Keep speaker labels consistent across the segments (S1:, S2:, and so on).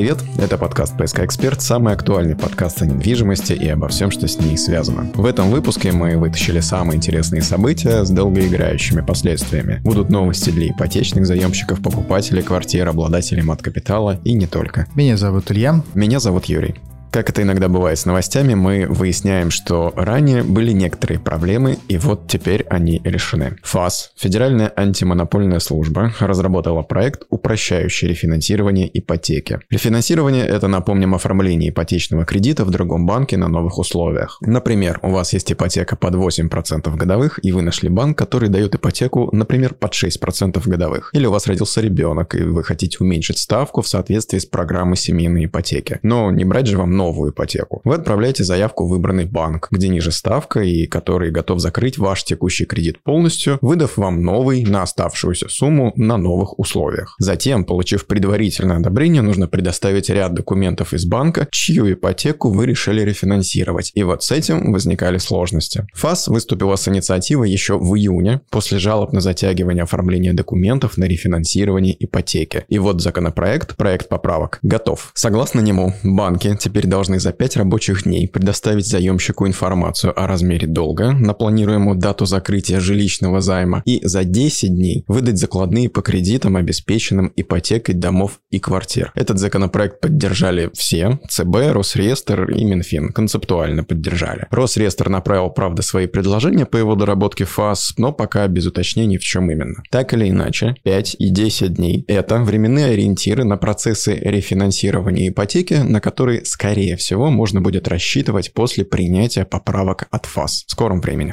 S1: привет! Это подкаст «ПСК Эксперт», самый актуальный подкаст о недвижимости и обо всем, что с ней связано. В этом выпуске мы вытащили самые интересные события с долгоиграющими последствиями. Будут новости для ипотечных заемщиков, покупателей квартир, обладателей мат-капитала и не только.
S2: Меня зовут Илья.
S1: Меня зовут Юрий. Как это иногда бывает с новостями, мы выясняем, что ранее были некоторые проблемы, и вот теперь они решены. ФАС, Федеральная антимонопольная служба, разработала проект, упрощающий рефинансирование ипотеки. Рефинансирование – это, напомним, оформление ипотечного кредита в другом банке на новых условиях. Например, у вас есть ипотека под 8% годовых, и вы нашли банк, который дает ипотеку, например, под 6% годовых. Или у вас родился ребенок, и вы хотите уменьшить ставку в соответствии с программой семейной ипотеки. Но не брать же вам новую ипотеку. Вы отправляете заявку в выбранный банк, где ниже ставка и который готов закрыть ваш текущий кредит полностью, выдав вам новый на оставшуюся сумму на новых условиях. Затем, получив предварительное одобрение, нужно предоставить ряд документов из банка, чью ипотеку вы решили рефинансировать. И вот с этим возникали сложности. ФАС выступила с инициативой еще в июне, после жалоб на затягивание оформления документов на рефинансирование ипотеки. И вот законопроект, проект поправок, готов. Согласно нему, банки теперь должны за 5 рабочих дней предоставить заемщику информацию о размере долга на планируемую дату закрытия жилищного займа и за 10 дней выдать закладные по кредитам, обеспеченным ипотекой домов и квартир. Этот законопроект поддержали все, ЦБ, Росреестр и Минфин, концептуально поддержали. Росреестр направил, правда, свои предложения по его доработке ФАС, но пока без уточнений в чем именно. Так или иначе, 5 и 10 дней – это временные ориентиры на процессы рефинансирования ипотеки, на которые, скорее скорее всего, можно будет рассчитывать после принятия поправок от ФАС в скором времени.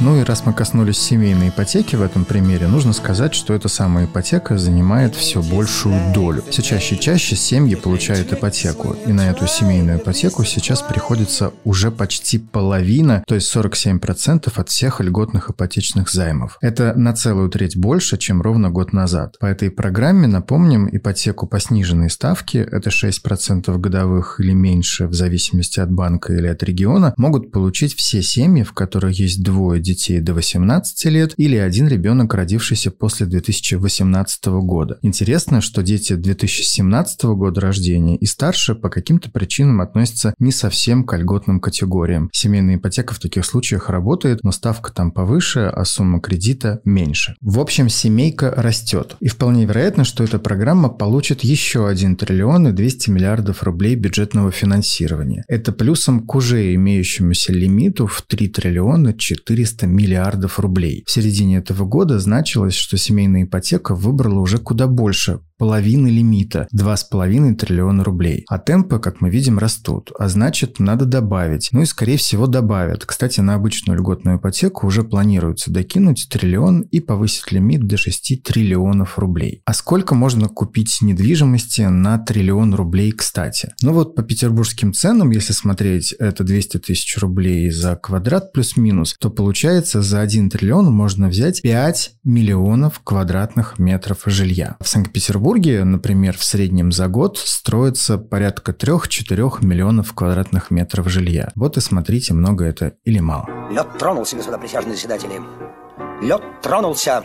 S2: Ну и раз мы коснулись семейной ипотеки в этом примере, нужно сказать, что эта самая ипотека занимает все большую долю. Все чаще и чаще семьи получают ипотеку, и на эту семейную ипотеку сейчас приходится уже почти половина, то есть 47% от всех льготных ипотечных займов. Это на целую треть больше, чем ровно год назад. По этой программе, напомним, ипотеку по сниженной ставке, это 6% годовых или меньше, в зависимости от банка или от региона, могут получить все семьи, в которых есть двое детей детей до 18 лет или один ребенок, родившийся после 2018 года. Интересно, что дети 2017 года рождения и старше по каким-то причинам относятся не совсем к льготным категориям. Семейная ипотека в таких случаях работает, но ставка там повыше, а сумма кредита меньше. В общем, семейка растет. И вполне вероятно, что эта программа получит еще 1 триллион и 200 миллиардов рублей бюджетного финансирования. Это плюсом к уже имеющемуся лимиту в 3 триллиона 400 300 миллиардов рублей. В середине этого года значилось, что семейная ипотека выбрала уже куда больше половины лимита – 2,5 триллиона рублей. А темпы, как мы видим, растут. А значит, надо добавить. Ну и, скорее всего, добавят. Кстати, на обычную льготную ипотеку уже планируется докинуть триллион и повысить лимит до 6 триллионов рублей. А сколько можно купить недвижимости на триллион рублей, кстати? Ну вот по петербургским ценам, если смотреть, это 200 тысяч рублей за квадрат плюс-минус, то получается за 1 триллион можно взять 5 миллионов квадратных метров жилья. В Санкт-Петербурге Петербурге, например, в среднем за год строится порядка 3-4 миллионов квадратных метров жилья. Вот и смотрите, много это или мало.
S3: Лед тронулся, господа присяжные заседатели. Лед тронулся.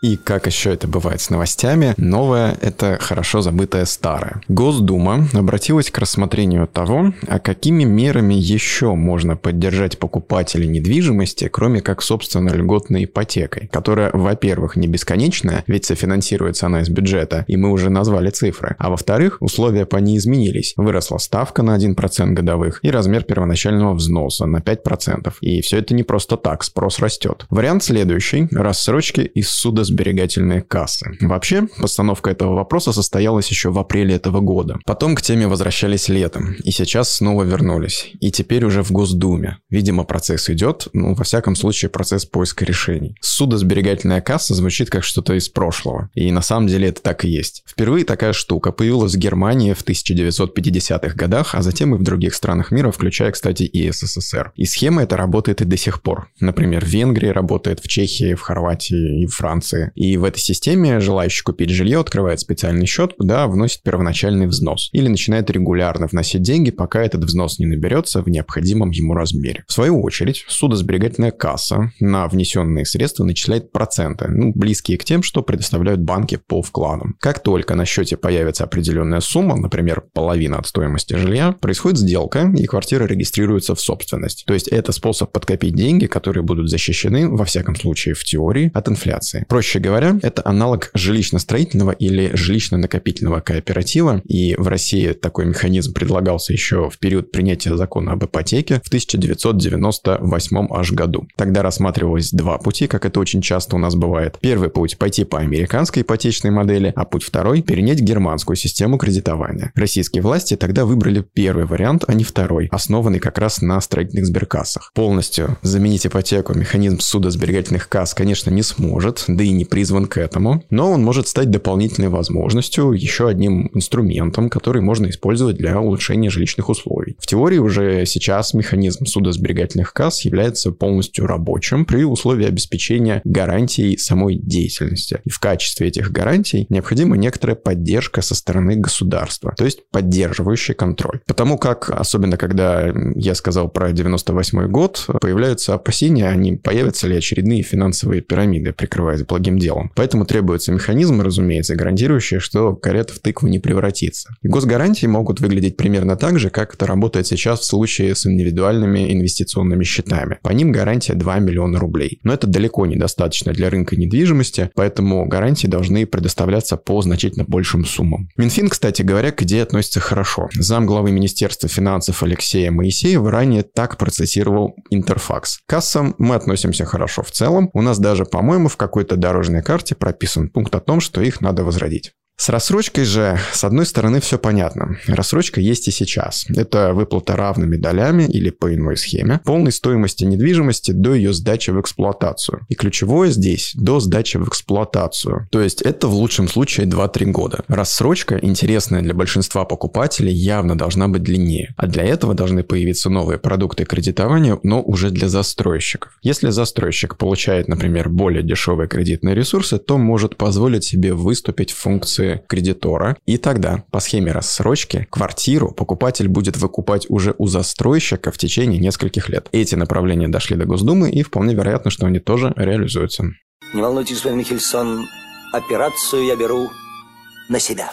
S1: И как еще это бывает с новостями, новое – это хорошо забытое старое. Госдума обратилась к рассмотрению того, а какими мерами еще можно поддержать покупателей недвижимости, кроме как, собственно, льготной ипотекой, которая, во-первых, не бесконечная, ведь софинансируется она из бюджета, и мы уже назвали цифры, а во-вторых, условия по ней изменились. Выросла ставка на 1% годовых и размер первоначального взноса на 5%. И все это не просто так, спрос растет. Вариант следующий – рассрочки из суда сберегательные кассы. Вообще, постановка этого вопроса состоялась еще в апреле этого года. Потом к теме возвращались летом, и сейчас снова вернулись. И теперь уже в Госдуме. Видимо, процесс идет, ну, во всяком случае, процесс поиска решений. Судосберегательная касса звучит как что-то из прошлого. И на самом деле это так и есть. Впервые такая штука появилась в Германии в 1950-х годах, а затем и в других странах мира, включая, кстати, и СССР. И схема эта работает и до сих пор. Например, в Венгрии работает, в Чехии, в Хорватии и в Франции инфляции. И в этой системе желающий купить жилье открывает специальный счет, куда вносит первоначальный взнос. Или начинает регулярно вносить деньги, пока этот взнос не наберется в необходимом ему размере. В свою очередь, судосберегательная касса на внесенные средства начисляет проценты, ну, близкие к тем, что предоставляют банки по вкладам. Как только на счете появится определенная сумма, например, половина от стоимости жилья, происходит сделка, и квартира регистрируется в собственность. То есть это способ подкопить деньги, которые будут защищены, во всяком случае в теории, от инфляции. Проще говоря, это аналог жилищно-строительного или жилищно-накопительного кооператива, и в России такой механизм предлагался еще в период принятия закона об ипотеке в 1998 аж году. Тогда рассматривалось два пути, как это очень часто у нас бывает. Первый путь – пойти по американской ипотечной модели, а путь второй – перенять германскую систему кредитования. Российские власти тогда выбрали первый вариант, а не второй, основанный как раз на строительных сберкассах. Полностью заменить ипотеку механизм судосберегательных касс, конечно, не сможет, да и не призван к этому, но он может стать дополнительной возможностью, еще одним инструментом, который можно использовать для улучшения жилищных условий. В теории уже сейчас механизм судосберегательных касс является полностью рабочим при условии обеспечения гарантий самой деятельности. И в качестве этих гарантий необходима некоторая поддержка со стороны государства, то есть поддерживающий контроль. Потому как, особенно когда я сказал про 98 год, появляются опасения, они появятся ли очередные финансовые пирамиды, прикрываясь благим делом. Поэтому требуются механизмы, разумеется, гарантирующие, что карета в тыкву не превратится. Госгарантии могут выглядеть примерно так же, как это работает сейчас в случае с индивидуальными инвестиционными счетами. По ним гарантия 2 миллиона рублей. Но это далеко недостаточно для рынка недвижимости, поэтому гарантии должны предоставляться по значительно большим суммам. Минфин, кстати говоря, к идее относится хорошо. Зам главы Министерства финансов Алексея Моисеева ранее так процессировал Интерфакс. К кассам мы относимся хорошо в целом. У нас даже, по-моему, в какой-то дорожной карте прописан пункт о том, что их надо возродить. С рассрочкой же, с одной стороны, все понятно. Рассрочка есть и сейчас. Это выплата равными долями или по иной схеме полной стоимости недвижимости до ее сдачи в эксплуатацию. И ключевое здесь – до сдачи в эксплуатацию. То есть это в лучшем случае 2-3 года. Рассрочка, интересная для большинства покупателей, явно должна быть длиннее. А для этого должны появиться новые продукты кредитования, но уже для застройщиков. Если застройщик получает, например, более дешевые кредитные ресурсы, то может позволить себе выступить в функции кредитора. И тогда по схеме рассрочки квартиру покупатель будет выкупать уже у застройщика в течение нескольких лет. Эти направления дошли до Госдумы и вполне вероятно, что они тоже реализуются.
S3: Не волнуйтесь, Михельсон, операцию я беру на себя.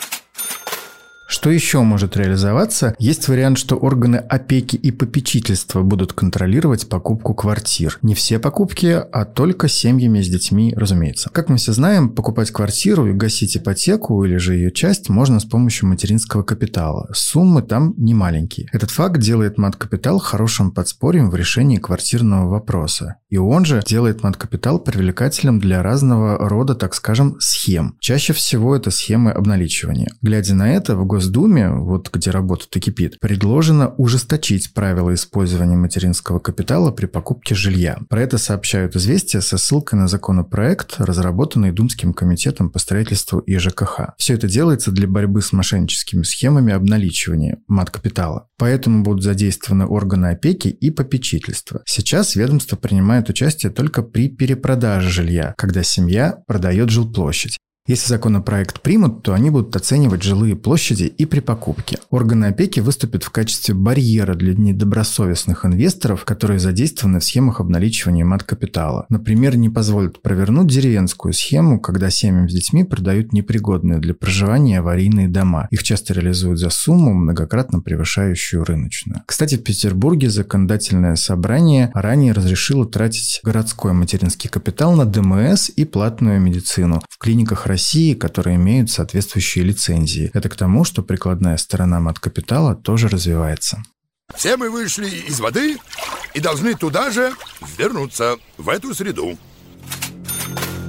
S2: Что еще может реализоваться? Есть вариант, что органы опеки и попечительства будут контролировать покупку квартир. Не все покупки, а только семьями с детьми, разумеется. Как мы все знаем, покупать квартиру и гасить ипотеку или же ее часть можно с помощью материнского капитала. Суммы там не маленькие. Этот факт делает мат-капитал хорошим подспорьем в решении квартирного вопроса. И он же делает мат-капитал привлекательным для разного рода, так скажем, схем. Чаще всего это схемы обналичивания. Глядя на это, в Госдуме, вот где работа-то кипит, предложено ужесточить правила использования материнского капитала при покупке жилья. Про это сообщают «Известия» со ссылкой на законопроект, разработанный Думским комитетом по строительству и ЖКХ. Все это делается для борьбы с мошенническими схемами обналичивания мат-капитала. Поэтому будут задействованы органы опеки и попечительства. Сейчас ведомство принимает участие только при перепродаже жилья, когда семья продает жилплощадь. Если законопроект примут, то они будут оценивать жилые площади и при покупке. Органы опеки выступят в качестве барьера для недобросовестных инвесторов, которые задействованы в схемах обналичивания мат-капитала. Например, не позволят провернуть деревенскую схему, когда семьям с детьми продают непригодные для проживания аварийные дома. Их часто реализуют за сумму, многократно превышающую рыночную. Кстати, в Петербурге законодательное собрание ранее разрешило тратить городской материнский капитал на ДМС и платную медицину в клиниках России, которые имеют соответствующие лицензии. Это к тому, что прикладная сторона мат-капитала тоже развивается.
S4: Все мы вышли из воды и должны туда же вернуться, в эту среду.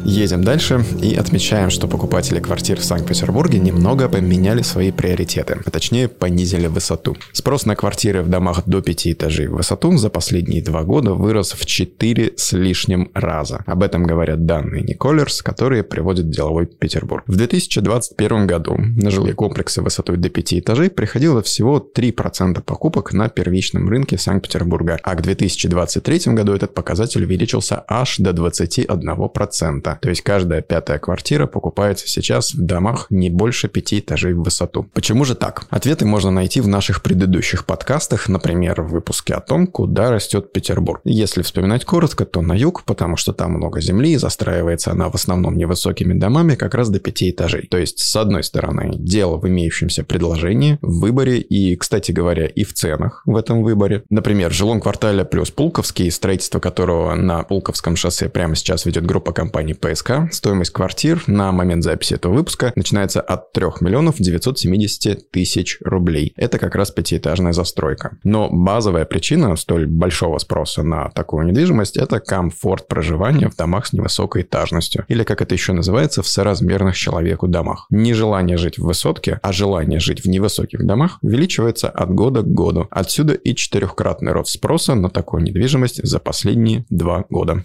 S1: Едем дальше и отмечаем, что покупатели квартир в Санкт-Петербурге немного поменяли свои приоритеты, а точнее понизили высоту. Спрос на квартиры в домах до 5 этажей в высоту за последние два года вырос в 4 с лишним раза. Об этом говорят данные Николерс, которые приводит деловой Петербург. В 2021 году на жилые комплексы высотой до 5 этажей приходило всего 3% покупок на первичном рынке Санкт-Петербурга, а к 2023 году этот показатель увеличился аж до 21%. То есть каждая пятая квартира покупается сейчас в домах не больше пяти этажей в высоту. Почему же так? Ответы можно найти в наших предыдущих подкастах, например, в выпуске о том, куда растет Петербург. Если вспоминать коротко, то на юг, потому что там много земли, и застраивается она в основном невысокими домами как раз до пяти этажей. То есть, с одной стороны, дело в имеющемся предложении, в выборе и, кстати говоря, и в ценах в этом выборе. Например, в жилом квартале плюс Пулковский, строительство которого на Пулковском шоссе прямо сейчас ведет группа компаний ПСК, стоимость квартир на момент записи этого выпуска начинается от 3 миллионов 970 тысяч рублей. Это как раз пятиэтажная застройка. Но базовая причина столь большого спроса на такую недвижимость – это комфорт проживания в домах с невысокой этажностью, или как это еще называется, в соразмерных человеку домах. Нежелание жить в высотке, а желание жить в невысоких домах увеличивается от года к году. Отсюда и четырехкратный рост спроса на такую недвижимость за последние два года.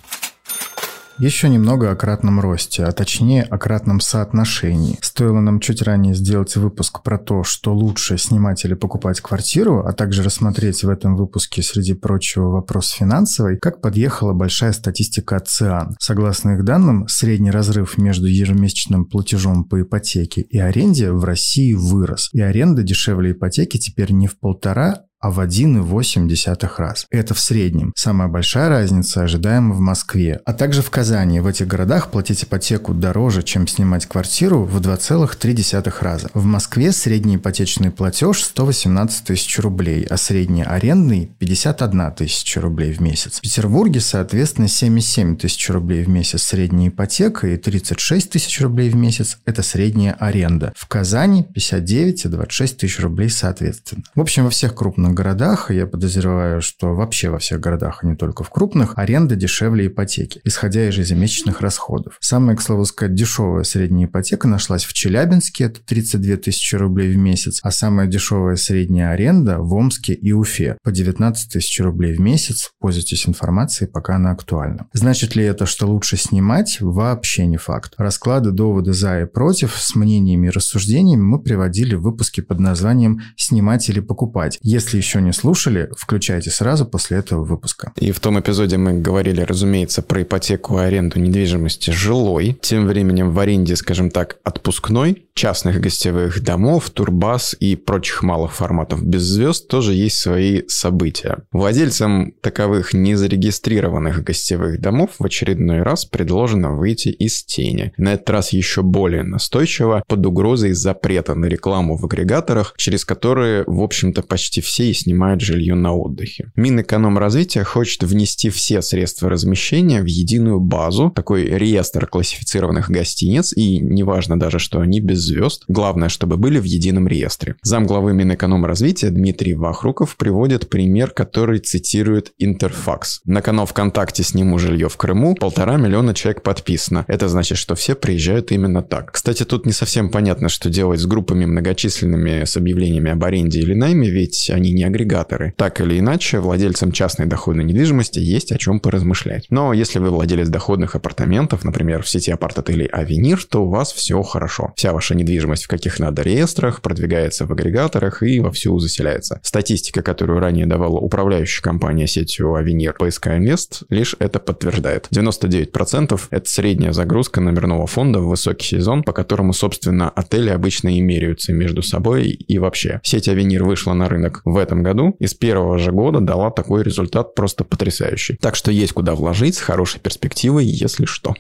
S2: Еще немного о кратном росте, а точнее о кратном соотношении. Стоило нам чуть ранее сделать выпуск про то, что лучше снимать или покупать квартиру, а также рассмотреть в этом выпуске, среди прочего, вопрос финансовый, как подъехала большая статистика от ЦИАН. Согласно их данным, средний разрыв между ежемесячным платежом по ипотеке и аренде в России вырос, и аренда дешевле ипотеки теперь не в полтора, а в 1,8 раз. Это в среднем. Самая большая разница ожидаема в Москве, а также в Казани. В этих городах платить ипотеку дороже, чем снимать квартиру в 2,3 раза. В Москве средний ипотечный платеж 118 тысяч рублей, а средний арендный 51 тысяча рублей в месяц. В Петербурге, соответственно, 77 тысяч рублей в месяц средняя ипотека и 36 тысяч рублей в месяц – это средняя аренда. В Казани 59 и 26 тысяч рублей соответственно. В общем, во всех крупных крупных городах, я подозреваю, что вообще во всех городах, а не только в крупных, аренда дешевле ипотеки, исходя из ежемесячных расходов. Самая, к слову сказать, дешевая средняя ипотека нашлась в Челябинске, это 32 тысячи рублей в месяц, а самая дешевая средняя аренда в Омске и Уфе по 19 тысяч рублей в месяц. Пользуйтесь информацией, пока она актуальна. Значит ли это, что лучше снимать? Вообще не факт. Расклады, доводы за и против с мнениями и рассуждениями мы приводили в выпуске под названием «Снимать или покупать». Если еще не слушали, включайте сразу после этого выпуска.
S1: И в том эпизоде мы говорили, разумеется, про ипотеку и аренду недвижимости жилой. Тем временем в аренде, скажем так, отпускной, частных гостевых домов, турбаз и прочих малых форматов без звезд тоже есть свои события. Владельцам таковых незарегистрированных гостевых домов в очередной раз предложено выйти из тени. На этот раз еще более настойчиво, под угрозой запрета на рекламу в агрегаторах, через которые, в общем-то, почти все и снимают жилье на отдыхе. Минэкономразвития хочет внести все средства размещения в единую базу, такой реестр классифицированных гостиниц, и неважно даже, что они без звезд, главное, чтобы были в едином реестре. Замглавы Минэкономразвития Дмитрий Вахруков приводит пример, который цитирует Интерфакс. На канал ВКонтакте «Сниму жилье в Крыму» полтора миллиона человек подписано. Это значит, что все приезжают именно так. Кстати, тут не совсем понятно, что делать с группами многочисленными с объявлениями об аренде или найме, ведь они не агрегаторы. Так или иначе, владельцам частной доходной недвижимости есть о чем поразмышлять. Но если вы владелец доходных апартаментов, например, в сети апарт-отелей Авенир, то у вас все хорошо. Вся ваша недвижимость в каких надо реестрах, продвигается в агрегаторах и вовсю заселяется. Статистика, которую ранее давала управляющая компания сетью Авенир ПСК Инвест, лишь это подтверждает. 99% это средняя загрузка номерного фонда в высокий сезон, по которому, собственно, отели обычно и меряются между собой и вообще. Сеть Авенир вышла на рынок в этом году и с первого же года дала такой результат просто потрясающий. Так что есть куда вложить с хорошей перспективой, если что.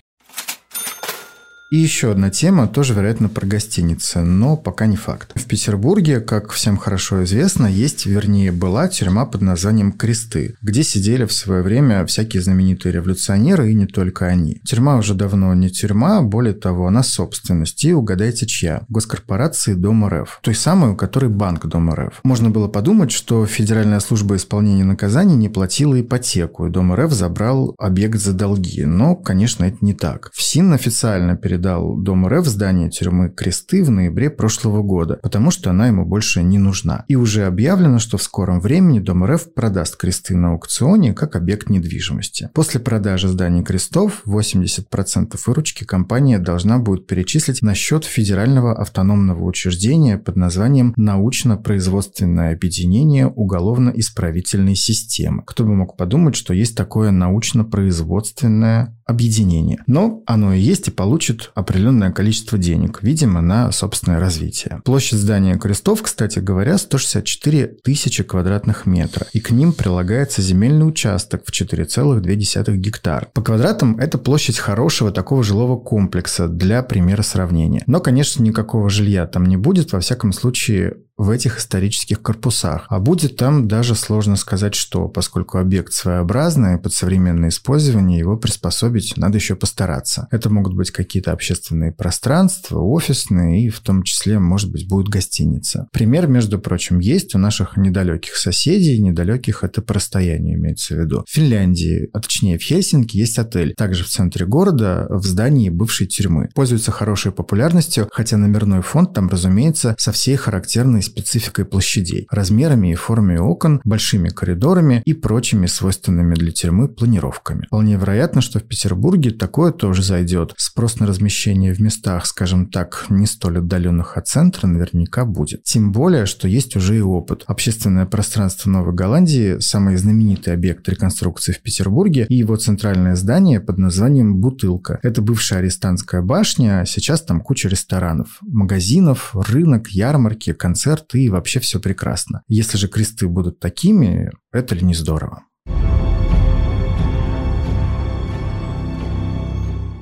S2: И еще одна тема, тоже, вероятно, про гостиницы, но пока не факт. В Петербурге, как всем хорошо известно, есть, вернее, была тюрьма под названием «Кресты», где сидели в свое время всякие знаменитые революционеры и не только они. Тюрьма уже давно не тюрьма, более того, она собственность. И угадайте, чья? Госкорпорации Дом РФ. Той самой, у которой банк Дом РФ. Можно было подумать, что Федеральная служба исполнения наказаний не платила ипотеку, и Дом РФ забрал объект за долги. Но, конечно, это не так. ФСИН официально перед передал Дом РФ здание тюрьмы Кресты в ноябре прошлого года, потому что она ему больше не нужна. И уже объявлено, что в скором времени Дом РФ продаст Кресты на аукционе как объект недвижимости. После продажи зданий Крестов 80% выручки компания должна будет перечислить на счет федерального автономного учреждения под названием «Научно-производственное объединение уголовно-исправительной системы». Кто бы мог подумать, что есть такое научно-производственное объединение. Но оно и есть и получит определенное количество денег, видимо, на собственное развитие. Площадь здания крестов, кстати говоря, 164 тысячи квадратных метров, и к ним прилагается земельный участок в 4,2 гектара. По квадратам это площадь хорошего такого жилого комплекса для примера сравнения. Но, конечно, никакого жилья там не будет, во всяком случае, в этих исторических корпусах. А будет там даже сложно сказать, что, поскольку объект своеобразный, под современное использование его приспособить надо еще постараться. Это могут быть какие-то общественные пространства, офисные и в том числе, может быть, будет гостиница. Пример, между прочим, есть у наших недалеких соседей. Недалеких это по расстоянию имеется в виду. В Финляндии, а точнее в Хельсинки, есть отель. Также в центре города, в здании бывшей тюрьмы. Пользуется хорошей популярностью, хотя номерной фонд там, разумеется, со всей характерной спецификой площадей, размерами и формой окон, большими коридорами и прочими свойственными для тюрьмы планировками. Вполне вероятно, что в Петербурге такое тоже зайдет. Спрос на размещение в местах, скажем так, не столь отдаленных от центра наверняка будет. Тем более, что есть уже и опыт. Общественное пространство Новой Голландии – самый знаменитый объект реконструкции в Петербурге и его центральное здание под названием «Бутылка». Это бывшая арестантская башня, а сейчас там куча ресторанов, магазинов, рынок, ярмарки, концерты концерты и вообще все прекрасно. Если же кресты будут такими, это ли не здорово?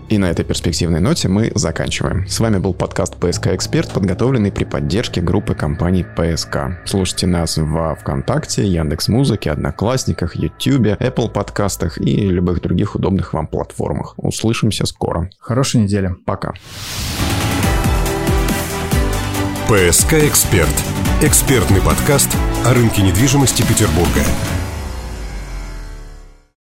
S1: И на этой перспективной ноте мы заканчиваем. С вами был подкаст «ПСК Эксперт», подготовленный при поддержке группы компаний «ПСК». Слушайте нас во ВКонтакте, Яндекс.Музыке, Одноклассниках, Ютубе, Apple подкастах и любых других удобных вам платформах. Услышимся скоро.
S2: Хорошей недели.
S1: Пока.
S5: «ПСК Эксперт» – экспертный подкаст о рынке недвижимости Петербурга.